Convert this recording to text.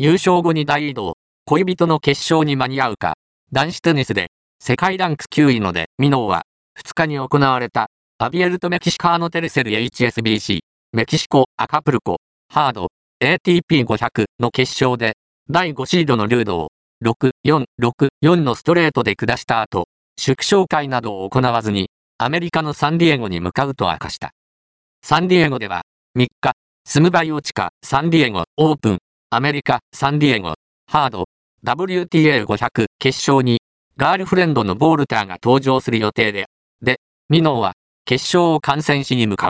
優勝後に大移動、恋人の決勝に間に合うか、男子テニスで、世界ランク9位ので、ミノーは、2日に行われた、アビエルトメキシカーノテレセル HSBC、メキシコ、アカプルコ、ハード、ATP500 の決勝で、第5シードのルードを、6、4、6、4のストレートで下した後、祝勝会などを行わずに、アメリカのサンディエゴに向かうと明かした。サンディエゴでは、3日、スムバイオチカ、サンディエゴ、オープン、アメリカ、サンディエゴ、ハード、WTA500 決勝に、ガールフレンドのボールターが登場する予定で、で、ミノーは、決勝を観戦しに向かう。